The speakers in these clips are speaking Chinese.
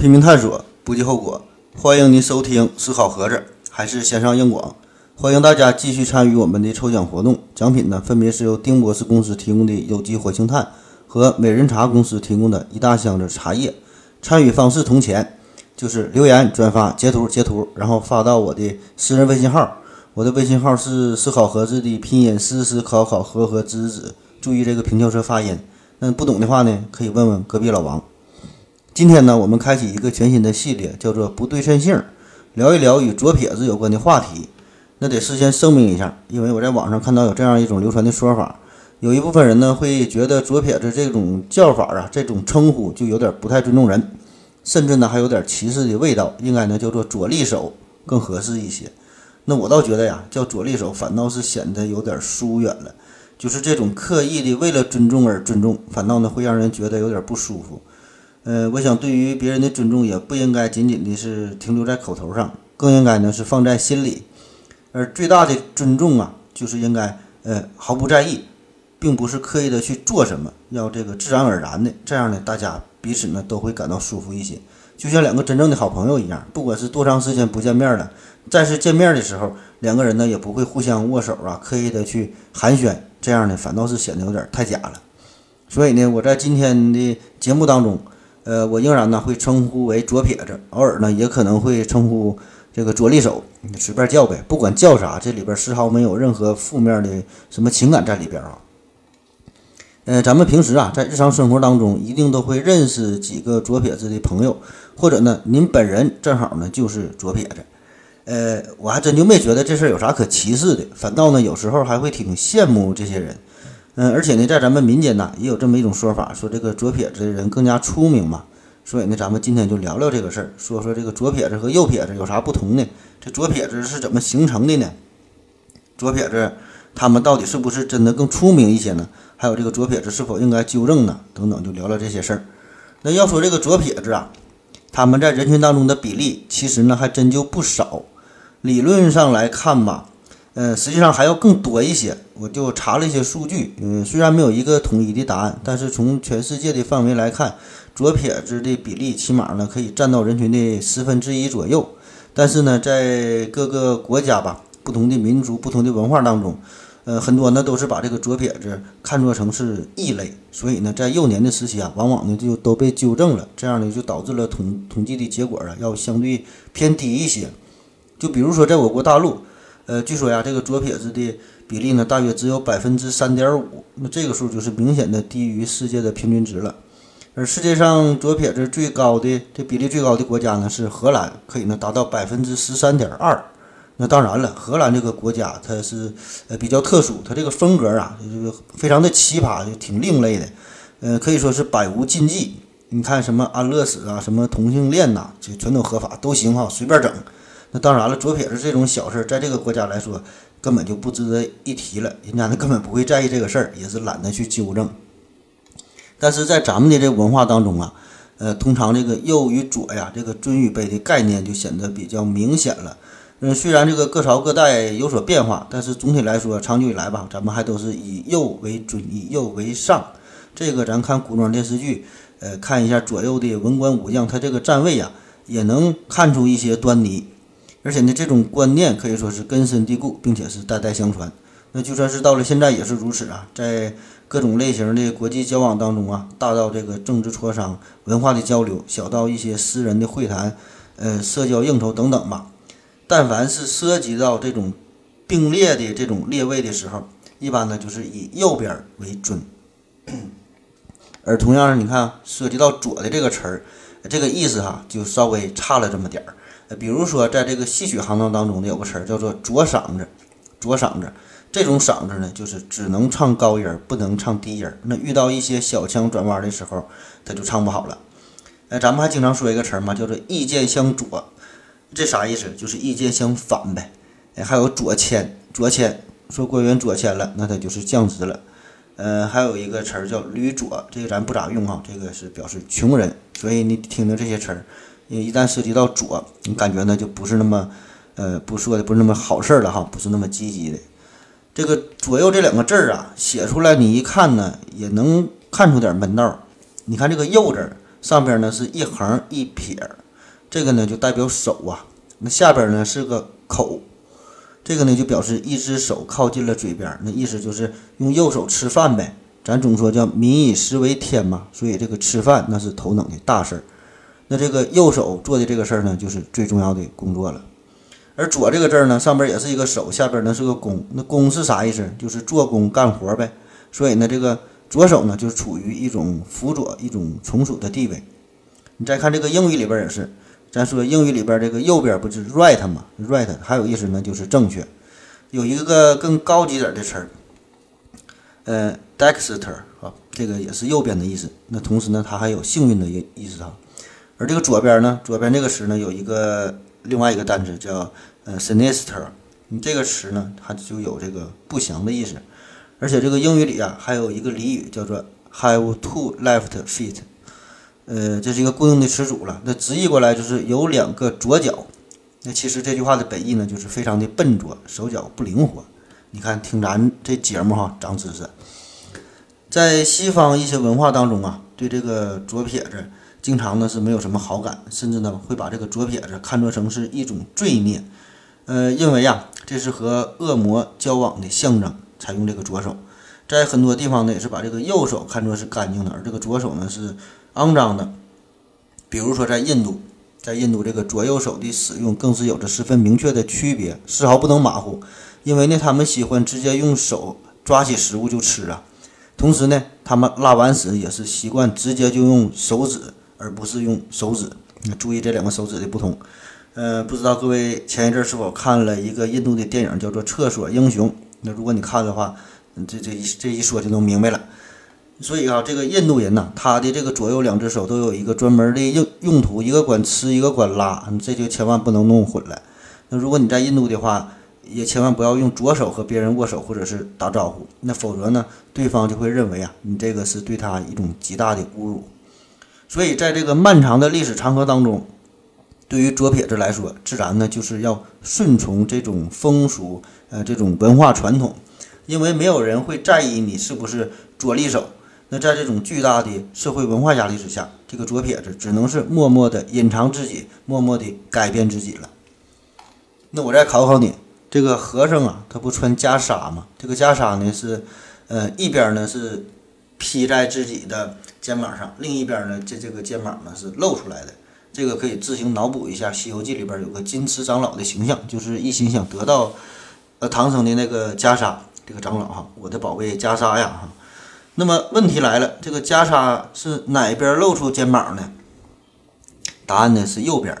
拼命探索，不计后果。欢迎您收听思考盒子，还是先上硬广。欢迎大家继续参与我们的抽奖活动，奖品呢分别是由丁博士公司提供的有机活性炭和美人茶公司提供的一大箱子茶叶。参与方式同前，就是留言、转发、截图、截图，然后发到我的私人微信号。我的微信号是思考盒子的拼音：思思考考和和子子。注意这个平翘舌发音。那不懂的话呢，可以问问隔壁老王。今天呢，我们开启一个全新的系列，叫做不对称性，聊一聊与左撇子有关的话题。那得事先声明一下，因为我在网上看到有这样一种流传的说法，有一部分人呢会觉得左撇子这种叫法啊，这种称呼就有点不太尊重人，甚至呢还有点歧视的味道，应该呢叫做左利手更合适一些。那我倒觉得呀，叫左利手反倒是显得有点疏远了，就是这种刻意的为了尊重而尊重，反倒呢会让人觉得有点不舒服。呃，我想对于别人的尊重也不应该仅仅的是停留在口头上，更应该呢是放在心里。而最大的尊重啊，就是应该呃毫不在意，并不是刻意的去做什么，要这个自然而然的，这样呢大家彼此呢都会感到舒服一些，就像两个真正的好朋友一样，不管是多长时间不见面了，再次见面的时候，两个人呢也不会互相握手啊，刻意的去寒暄，这样呢反倒是显得有点太假了。所以呢，我在今天的节目当中，呃，我仍然呢会称呼为左撇子，偶尔呢也可能会称呼。这个左利手，你随便叫呗，不管叫啥，这里边丝毫没有任何负面的什么情感在里边啊。呃，咱们平时啊，在日常生活当中，一定都会认识几个左撇子的朋友，或者呢，您本人正好呢就是左撇子。呃，我还真就没觉得这事儿有啥可歧视的，反倒呢，有时候还会挺羡慕这些人。嗯，而且呢，在咱们民间呢，也有这么一种说法，说这个左撇子的人更加出名嘛。所以呢，咱们今天就聊聊这个事儿，说说这个左撇子和右撇子有啥不同呢？这左撇子是怎么形成的呢？左撇子他们到底是不是真的更出名一些呢？还有这个左撇子是否应该纠正呢？等等，就聊聊这些事儿。那要说这个左撇子啊，他们在人群当中的比例其实呢还真就不少。理论上来看吧，呃，实际上还要更多一些。我就查了一些数据，嗯，虽然没有一个统一的答案，但是从全世界的范围来看。左撇子的比例起码呢可以占到人群的十分之一左右，但是呢，在各个国家吧，不同的民族、不同的文化当中，呃，很多呢都是把这个左撇子看作成是异类，所以呢，在幼年的时期啊，往往呢就都被纠正了，这样呢就导致了统统计的结果啊要相对偏低一些。就比如说在我国大陆，呃，据说呀，这个左撇子的比例呢大约只有百分之三点五，那这个数就是明显的低于世界的平均值了。而世界上左撇子最高的这比例最高的国家呢是荷兰，可以呢达到百分之十三点二。那当然了，荷兰这个国家它是呃比较特殊，它这个风格啊就是非常的奇葩，就挺另类的，呃可以说是百无禁忌。你看什么安乐死啊，什么同性恋呐，这全都合法都行哈，随便整。那当然了，左撇子这种小事，在这个国家来说根本就不值得一提了，人家那根本不会在意这个事儿，也是懒得去纠正。但是在咱们的这文化当中啊，呃，通常这个右与左呀，这个尊与卑的概念就显得比较明显了。嗯，虽然这个各朝各代有所变化，但是总体来说，长久以来吧，咱们还都是以右为尊，以右为上。这个咱看古装电视剧，呃，看一下左右的文官武将，他这个站位呀，也能看出一些端倪。而且呢，这种观念可以说是根深蒂固，并且是代代相传。那就算是到了现在也是如此啊，在。各种类型的国际交往当中啊，大到这个政治磋商、文化的交流，小到一些私人的会谈、呃社交应酬等等吧。但凡是涉及到这种并列的这种列位的时候，一般呢就是以右边为尊。而同样，你看涉及到左的这个词儿，这个意思哈就稍微差了这么点儿。比如说在这个戏曲行当当中呢有个词儿叫做左嗓子，左嗓子。这种嗓子呢，就是只能唱高音儿，不能唱低音儿。那遇到一些小腔转弯的时候，他就唱不好了。哎，咱们还经常说一个词儿嘛，叫做意见相左，这啥意思？就是意见相反呗。哎，还有左迁，左迁，说官员左迁了，那他就是降职了。呃，还有一个词儿叫驴左，这个咱不咋用啊，这个是表示穷人。所以你听听这些词儿，一旦涉及到左，你感觉呢就不是那么，呃，不说的不是那么好事儿了哈，不是那么积极的。这个左右这两个字儿啊，写出来你一看呢，也能看出点门道。你看这个右字，上边呢是一横一撇，这个呢就代表手啊。那下边呢是个口，这个呢就表示一只手靠近了嘴边，那意思就是用右手吃饭呗。咱总说叫民以食为天嘛，所以这个吃饭那是头等的大事儿。那这个右手做的这个事儿呢，就是最重要的工作了。而左这个字儿呢，上边也是一个手，下边呢是个工。那工是啥意思？就是做工干活呗。所以呢，这个左手呢，就是处于一种辅佐、一种从属的地位。你再看这个英语里边也是，咱说英语里边这个右边不是 right 吗？right 还有意思呢，就是正确。有一个更高级点的词儿，呃，dexter 啊，这个也是右边的意思。那同时呢，它还有幸运的意意思啊。而这个左边呢，左边这个词呢，有一个另外一个单词叫呃 sinister，你这个词呢，它就有这个不祥的意思。而且这个英语里啊，还有一个俚语叫做 have two left feet，呃，这是一个固定的词组了。那直译过来就是有两个左脚。那其实这句话的本意呢，就是非常的笨拙，手脚不灵活。你看，听咱这节目哈，长知识。在西方一些文化当中啊，对这个左撇子经常呢是没有什么好感，甚至呢会把这个左撇子看作成是一种罪孽。呃，认为呀，这是和恶魔交往的象征，才用这个左手。在很多地方呢，也是把这个右手看作是干净的，而这个左手呢是肮脏的。比如说在印度。在印度，这个左右手的使用更是有着十分明确的区别，丝毫不能马虎。因为呢，他们喜欢直接用手抓起食物就吃啊。同时呢，他们拉完屎也是习惯直接就用手指，而不是用手指。注意这两个手指的不同。呃，不知道各位前一阵是否看了一个印度的电影，叫做《厕所英雄》。那如果你看的话，这这一这一说就能明白了。所以啊，这个印度人呢，他的这个左右两只手都有一个专门的用用途，一个管吃，一个管拉，这就千万不能弄混了。那如果你在印度的话，也千万不要用左手和别人握手或者是打招呼，那否则呢，对方就会认为啊，你这个是对他一种极大的侮辱。所以在这个漫长的历史长河当中，对于左撇子来说，自然呢就是要顺从这种风俗，呃，这种文化传统，因为没有人会在意你是不是左利手。那在这种巨大的社会文化压力之下，这个左撇子只能是默默地隐藏自己，默默地改变自己了。那我再考考你，这个和尚啊，他不穿袈裟吗？这个袈裟呢是，呃，一边呢是披在自己的肩膀上，另一边呢这这个肩膀呢是露出来的。这个可以自行脑补一下，《西游记》里边有个金池长老的形象，就是一心想得到，呃，唐僧的那个袈裟。这个长老哈，我的宝贝袈裟呀哈。那么问题来了，这个袈裟是哪边露出肩膀呢？答案呢是右边。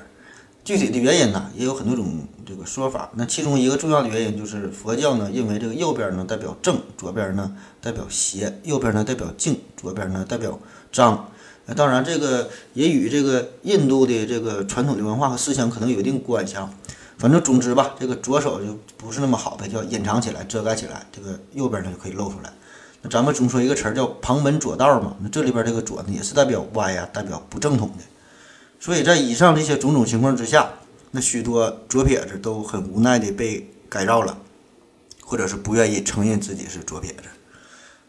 具体的原因呢也有很多种这个说法。那其中一个重要的原因就是佛教呢认为这个右边呢代表正，左边呢代表邪。右边呢代表静，左边呢代表脏。那当然这个也与这个印度的这个传统的文化和思想可能有一定关系啊。反正总之吧，这个左手就不是那么好呗，叫隐藏起来、遮盖起来，这个右边呢就可以露出来。那咱们总说一个词儿叫旁门左道嘛，那这里边这个左呢也是代表歪呀，代表不正统的。所以在以上这些种种情况之下，那许多左撇子都很无奈的被改造了，或者是不愿意承认自己是左撇子。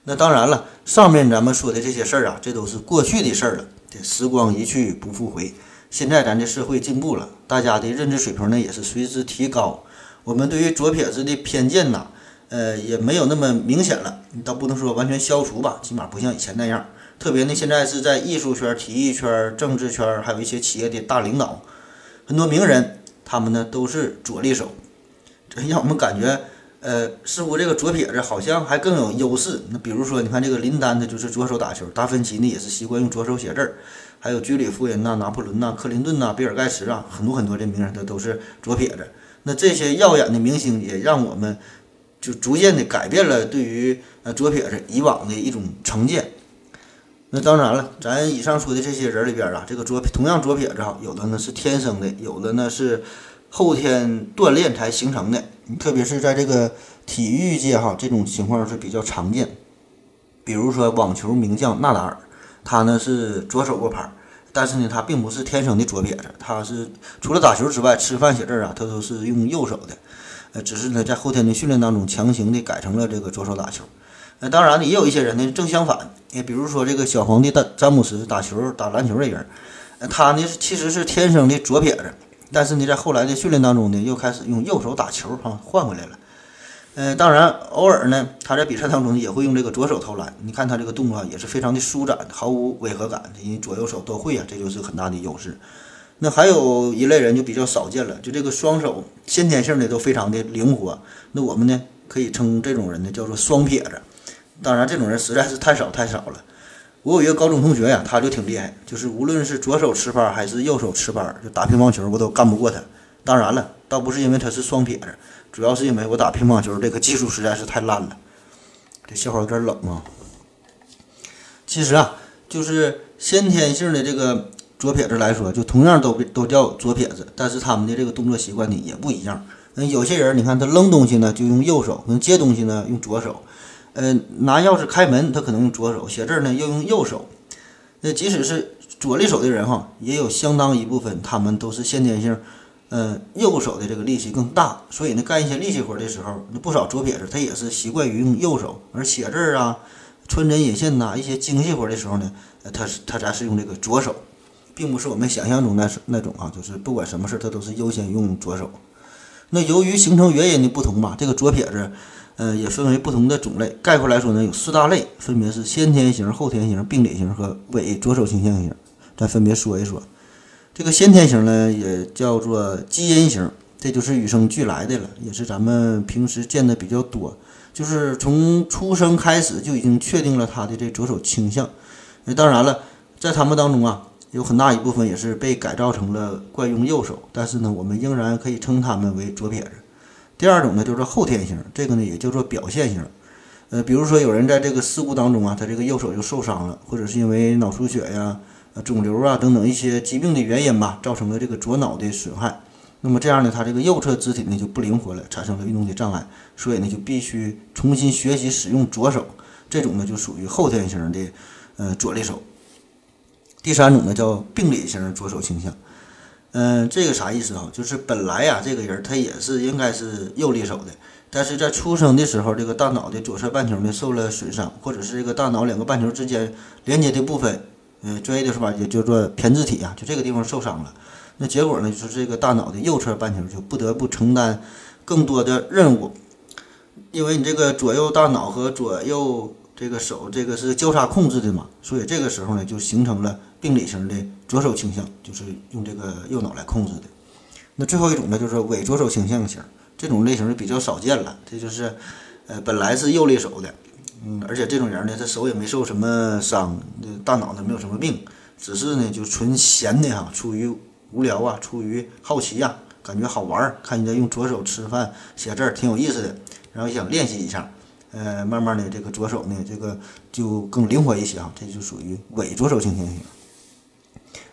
那当然了，上面咱们说的这些事儿啊，这都是过去的事儿了，这时光一去不复回。现在咱这社会进步了，大家的认知水平呢也是随之提高，我们对于左撇子的偏见呐。呃，也没有那么明显了，你倒不能说完全消除吧，起码不像以前那样。特别呢，现在是在艺术圈、体育圈、政治圈，还有一些企业的大领导，很多名人，他们呢都是左利手，这让我们感觉，呃，似乎这个左撇子好像还更有优势。那比如说，你看这个林丹，他就是左手打球；达芬奇呢也是习惯用左手写字儿；还有居里夫人呐、拿破仑呐、克林顿呐、比尔盖茨啊，很多很多这名人他都是左撇子。那这些耀眼的明星也让我们。就逐渐的改变了对于呃左撇子以往的一种成见。那当然了，咱以上说的这些人里边啊，这个左同样左撇子哈，有的呢是天生的，有的呢是后天锻炼才形成的。特别是在这个体育界哈，这种情况是比较常见。比如说网球名将纳达尔，他呢是左手握拍，但是呢他并不是天生的左撇子，他是除了打球之外，吃饭写字啊，他都是用右手的。呃，只是呢，在后天的训练当中，强行的改成了这个左手打球。那当然，也有一些人呢，正相反，也比如说这个小皇帝詹詹姆斯打球打篮球的人，他呢其实是天生的左撇子，但是呢在后来的训练当中呢又开始用右手打球哈，换回来了。呃，当然偶尔呢他在比赛当中也会用这个左手投篮，你看他这个动作也是非常的舒展，毫无违和感，因为左右手都会啊，这就是很大的优势。那还有一类人就比较少见了，就这个双手先天性的都非常的灵活。那我们呢可以称这种人呢叫做双撇子。当然，这种人实在是太少太少了。我有一个高中同学呀，他就挺厉害，就是无论是左手持拍还是右手持拍，就打乒乓球我都干不过他。当然了，倒不是因为他是双撇子，主要是因为我打乒乓球这个技术实在是太烂了。这笑话有点冷啊。其实啊，就是先天性的这个。左撇子来说，就同样都都叫左撇子，但是他们的这个动作习惯呢也不一样。那，有些人你看他扔东西呢就用右手，能接东西呢用左手。嗯，拿钥匙开门他可能用左手，写字呢要用右手。那即使是左利手的人哈，也有相当一部分他们都是先天性，嗯，右手的这个力气更大，所以呢干一些力气活的时候，那不少左撇子他也是习惯于用右手，而写字啊、穿针引线呐一些精细活的时候呢，他是他才是用这个左手。并不是我们想象中那那种啊，就是不管什么事，他都是优先用左手。那由于形成原因的不同吧，这个左撇子，呃，也分为不同的种类。概括来说呢，有四大类，分别是先天型、后天型、病理型和伪左手倾向型。咱分别说一说。这个先天型呢，也叫做基因型，这就是与生俱来的了，也是咱们平时见的比较多。就是从出生开始就已经确定了他的这左手倾向。那当然了，在他们当中啊。有很大一部分也是被改造成了惯用右手，但是呢，我们仍然可以称他们为左撇子。第二种呢，就是后天型，这个呢也叫做表现型。呃，比如说有人在这个事故当中啊，他这个右手就受伤了，或者是因为脑出血呀、呃肿瘤啊等等一些疾病的原因吧，造成了这个左脑的损害。那么这样呢，他这个右侧肢体呢就不灵活了，产生了运动的障碍，所以呢就必须重新学习使用左手。这种呢就属于后天型的呃左利手。第三种呢叫病理型左手倾向，嗯，这个啥意思啊？就是本来呀，这个人他也是应该是右利手的，但是在出生的时候，这个大脑的左侧半球呢受了损伤，或者是这个大脑两个半球之间连接的部分，嗯，专业的说法也叫做胼胝体啊，就这个地方受伤了。那结果呢，就是这个大脑的右侧半球就不得不承担更多的任务，因为你这个左右大脑和左右这个手这个是交叉控制的嘛，所以这个时候呢就形成了。病理型的左手倾向就是用这个右脑来控制的。那最后一种呢，就是伪左手倾向型，这种类型就比较少见了。这就是，呃，本来是右利手的，嗯，而且这种人呢，他手也没受什么伤，大脑呢没有什么病，只是呢就纯闲的哈，出于无聊啊，出于好奇呀，感觉好玩，看人家用左手吃饭写字儿挺有意思的，然后想练习一下。呃，慢慢的这个左手呢，这个就更灵活一些啊，这就属于伪左手倾向型。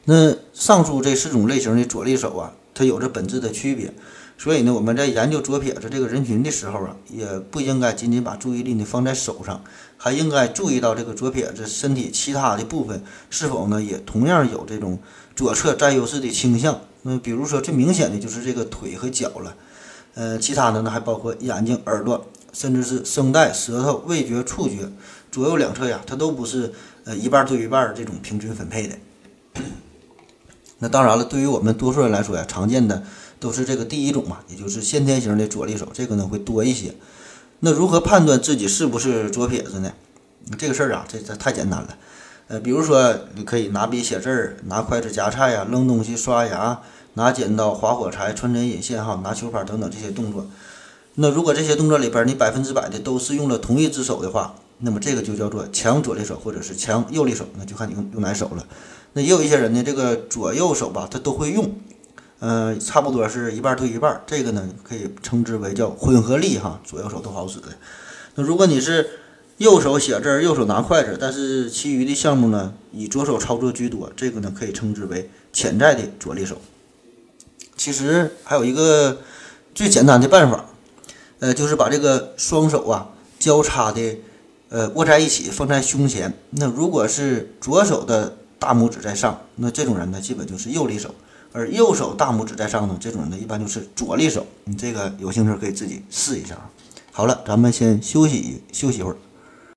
那上述这四种类型的左利手啊，它有着本质的区别，所以呢，我们在研究左撇子这个人群的时候啊，也不应该仅仅把注意力呢放在手上，还应该注意到这个左撇子身体其他的部分是否呢也同样有这种左侧占优势的倾向。那比如说最明显的就是这个腿和脚了，呃，其他的呢还包括眼睛、耳朵，甚至是声带、舌头、味觉、触觉，左右两侧呀，它都不是呃一半对一半这种平均分配的。那当然了，对于我们多数人来说呀，常见的都是这个第一种嘛，也就是先天型的左利手，这个呢会多一些。那如何判断自己是不是左撇子呢？这个事儿啊，这这太简单了。呃，比如说你可以拿笔写字儿，拿筷子夹菜呀，扔东西、刷牙，拿剪刀划火柴、穿针引线哈，拿球拍等等这些动作。那如果这些动作里边你百分之百的都是用了同一只手的话，那么这个就叫做强左利手或者是强右利手，那就看你用用哪手了。那也有一些人呢，这个左右手吧，他都会用，呃，差不多是一半对一半，这个呢可以称之为叫混合力哈，左右手都好使的。那如果你是右手写字，右手拿筷子，但是其余的项目呢以左手操作居多，这个呢可以称之为潜在的左利手。其实还有一个最简单的办法，呃，就是把这个双手啊交叉的呃握在一起，放在胸前。那如果是左手的。大拇指在上，那这种人呢，基本就是右利手；而右手大拇指在上呢，这种人呢，一般就是左利手。你这个有兴趣可以自己试一下。好了，咱们先休息休息一会儿。